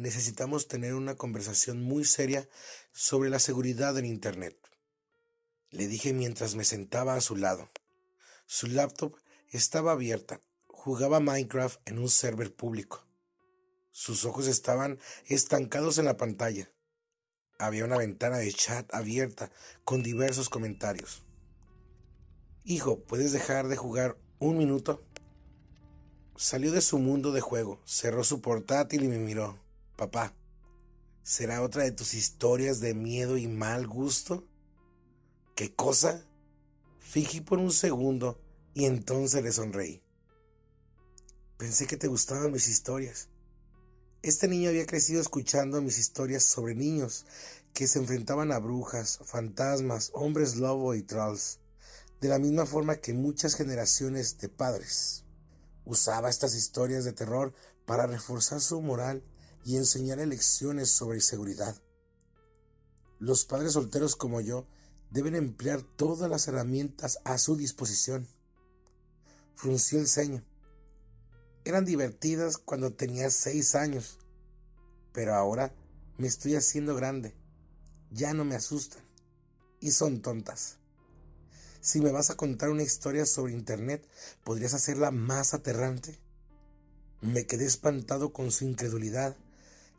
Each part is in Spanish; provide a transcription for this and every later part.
necesitamos tener una conversación muy seria sobre la seguridad en Internet. Le dije mientras me sentaba a su lado. Su laptop estaba abierta. Jugaba Minecraft en un server público. Sus ojos estaban estancados en la pantalla. Había una ventana de chat abierta con diversos comentarios. Hijo, ¿puedes dejar de jugar un minuto? Salió de su mundo de juego, cerró su portátil y me miró. Papá, ¿será otra de tus historias de miedo y mal gusto? ¿Qué cosa? Fingí por un segundo y entonces le sonreí. Pensé que te gustaban mis historias. Este niño había crecido escuchando mis historias sobre niños que se enfrentaban a brujas, fantasmas, hombres lobo y trolls, de la misma forma que muchas generaciones de padres. Usaba estas historias de terror para reforzar su moral y enseñarle lecciones sobre seguridad. Los padres solteros como yo deben emplear todas las herramientas a su disposición. Frunció el ceño. Eran divertidas cuando tenía seis años, pero ahora me estoy haciendo grande. Ya no me asustan y son tontas. Si me vas a contar una historia sobre Internet, ¿podrías hacerla más aterrante? Me quedé espantado con su incredulidad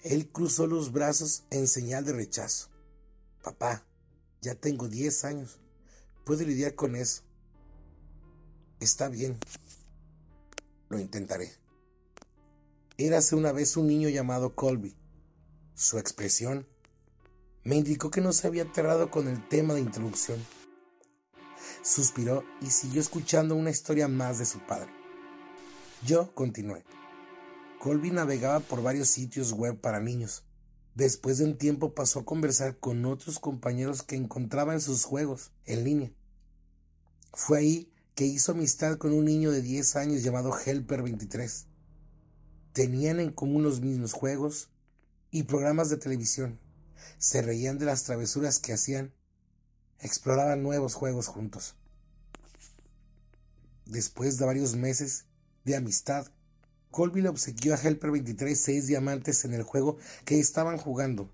él cruzó los brazos en señal de rechazo. Papá, ya tengo 10 años. Puedo lidiar con eso. Está bien. Lo intentaré. Érase una vez un niño llamado Colby. Su expresión me indicó que no se había aterrado con el tema de introducción. Suspiró y siguió escuchando una historia más de su padre. Yo continué. Colby navegaba por varios sitios web para niños. Después de un tiempo pasó a conversar con otros compañeros que encontraba en sus juegos en línea. Fue ahí que hizo amistad con un niño de 10 años llamado Helper 23. Tenían en común los mismos juegos y programas de televisión. Se reían de las travesuras que hacían. Exploraban nuevos juegos juntos. Después de varios meses de amistad, Colby le obsequió a Helper 23 seis diamantes en el juego que estaban jugando.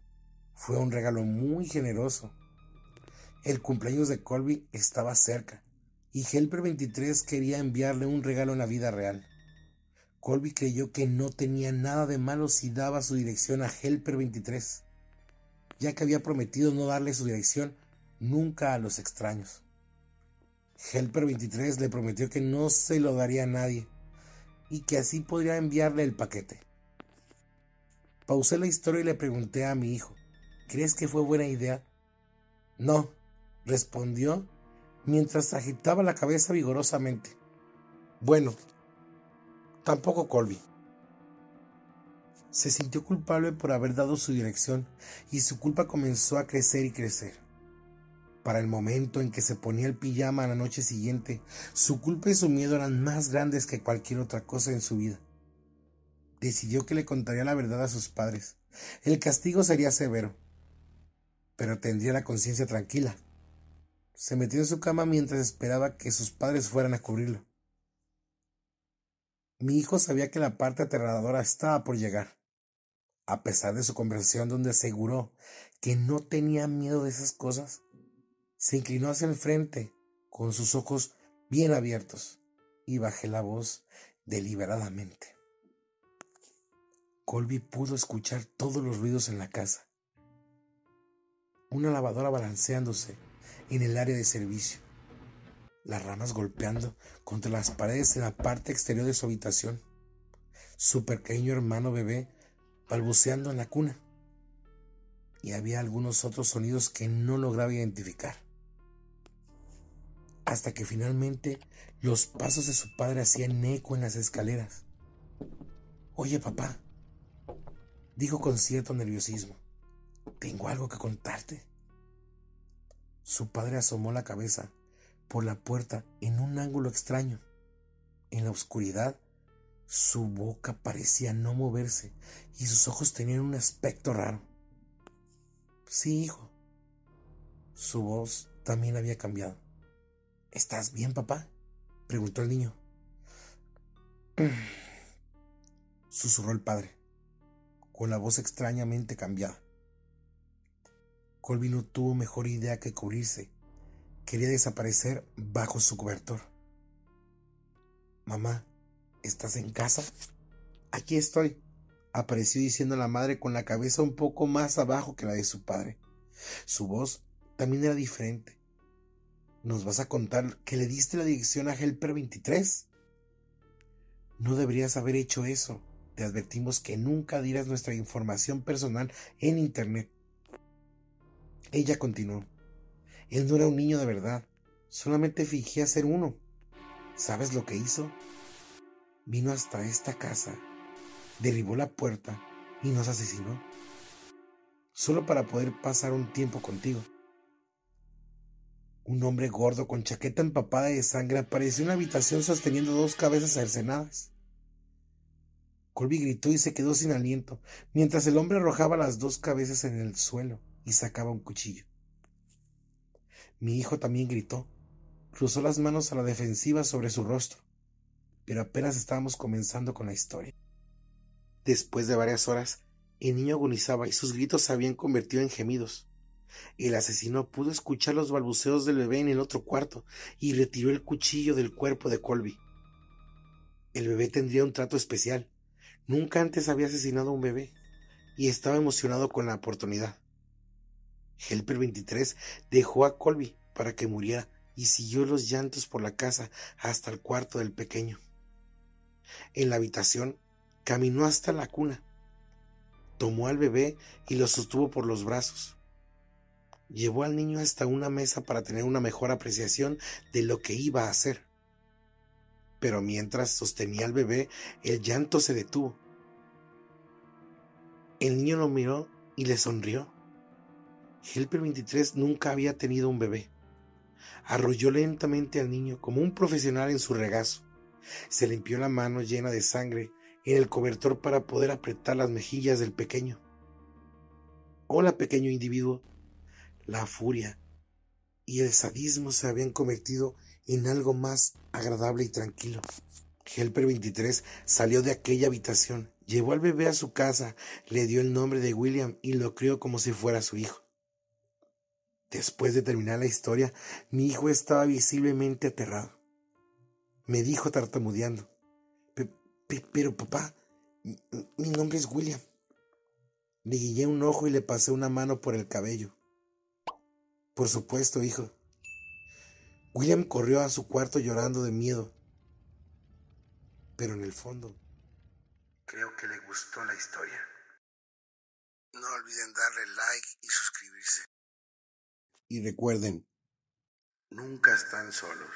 Fue un regalo muy generoso. El cumpleaños de Colby estaba cerca y Helper 23 quería enviarle un regalo en la vida real. Colby creyó que no tenía nada de malo si daba su dirección a Helper 23, ya que había prometido no darle su dirección nunca a los extraños. Helper 23 le prometió que no se lo daría a nadie y que así podría enviarle el paquete. Pausé la historia y le pregunté a mi hijo, ¿crees que fue buena idea? No, respondió mientras agitaba la cabeza vigorosamente. Bueno, tampoco Colby. Se sintió culpable por haber dado su dirección y su culpa comenzó a crecer y crecer para el momento en que se ponía el pijama a la noche siguiente, su culpa y su miedo eran más grandes que cualquier otra cosa en su vida. Decidió que le contaría la verdad a sus padres. El castigo sería severo, pero tendría la conciencia tranquila. Se metió en su cama mientras esperaba que sus padres fueran a cubrirlo. Mi hijo sabía que la parte aterradora estaba por llegar. A pesar de su conversación donde aseguró que no tenía miedo de esas cosas, se inclinó hacia el frente con sus ojos bien abiertos y bajé la voz deliberadamente. Colby pudo escuchar todos los ruidos en la casa. Una lavadora balanceándose en el área de servicio, las ramas golpeando contra las paredes en la parte exterior de su habitación, su pequeño hermano bebé balbuceando en la cuna, y había algunos otros sonidos que no lograba identificar hasta que finalmente los pasos de su padre hacían eco en las escaleras. Oye, papá, dijo con cierto nerviosismo, tengo algo que contarte. Su padre asomó la cabeza por la puerta en un ángulo extraño. En la oscuridad, su boca parecía no moverse y sus ojos tenían un aspecto raro. Sí, hijo. Su voz también había cambiado. ¿Estás bien, papá? preguntó el niño. Susurró el padre. con la voz extrañamente cambiada. Colby no tuvo mejor idea que cubrirse. Quería desaparecer bajo su cobertor. Mamá, ¿estás en casa? Aquí estoy, apareció diciendo la madre con la cabeza un poco más abajo que la de su padre. Su voz también era diferente. ¿Nos vas a contar que le diste la dirección a Helper 23? No deberías haber hecho eso. Te advertimos que nunca dieras nuestra información personal en Internet. Ella continuó. Él no era un niño de verdad, solamente fingía ser uno. ¿Sabes lo que hizo? Vino hasta esta casa, derribó la puerta y nos asesinó, solo para poder pasar un tiempo contigo. Un hombre gordo con chaqueta empapada de sangre apareció en la habitación sosteniendo dos cabezas cercenadas. Colby gritó y se quedó sin aliento, mientras el hombre arrojaba las dos cabezas en el suelo y sacaba un cuchillo. Mi hijo también gritó, cruzó las manos a la defensiva sobre su rostro, pero apenas estábamos comenzando con la historia. Después de varias horas, el niño agonizaba y sus gritos se habían convertido en gemidos. El asesino pudo escuchar los balbuceos del bebé en el otro cuarto y retiró el cuchillo del cuerpo de Colby. El bebé tendría un trato especial. Nunca antes había asesinado a un bebé y estaba emocionado con la oportunidad. Helper 23 dejó a Colby para que muriera y siguió los llantos por la casa hasta el cuarto del pequeño. En la habitación caminó hasta la cuna, tomó al bebé y lo sostuvo por los brazos. Llevó al niño hasta una mesa para tener una mejor apreciación de lo que iba a hacer. Pero mientras sostenía al bebé, el llanto se detuvo. El niño lo miró y le sonrió. Helper 23 nunca había tenido un bebé. Arrolló lentamente al niño como un profesional en su regazo. Se limpió la mano llena de sangre en el cobertor para poder apretar las mejillas del pequeño. Hola, pequeño individuo, la furia y el sadismo se habían convertido en algo más agradable y tranquilo. Helper 23 salió de aquella habitación, llevó al bebé a su casa, le dio el nombre de William y lo crió como si fuera su hijo. Después de terminar la historia, mi hijo estaba visiblemente aterrado. Me dijo tartamudeando, pero papá, mi nombre es William. Le guiñé un ojo y le pasé una mano por el cabello. Por supuesto, hijo. William corrió a su cuarto llorando de miedo. Pero en el fondo, creo que le gustó la historia. No olviden darle like y suscribirse. Y recuerden, nunca están solos.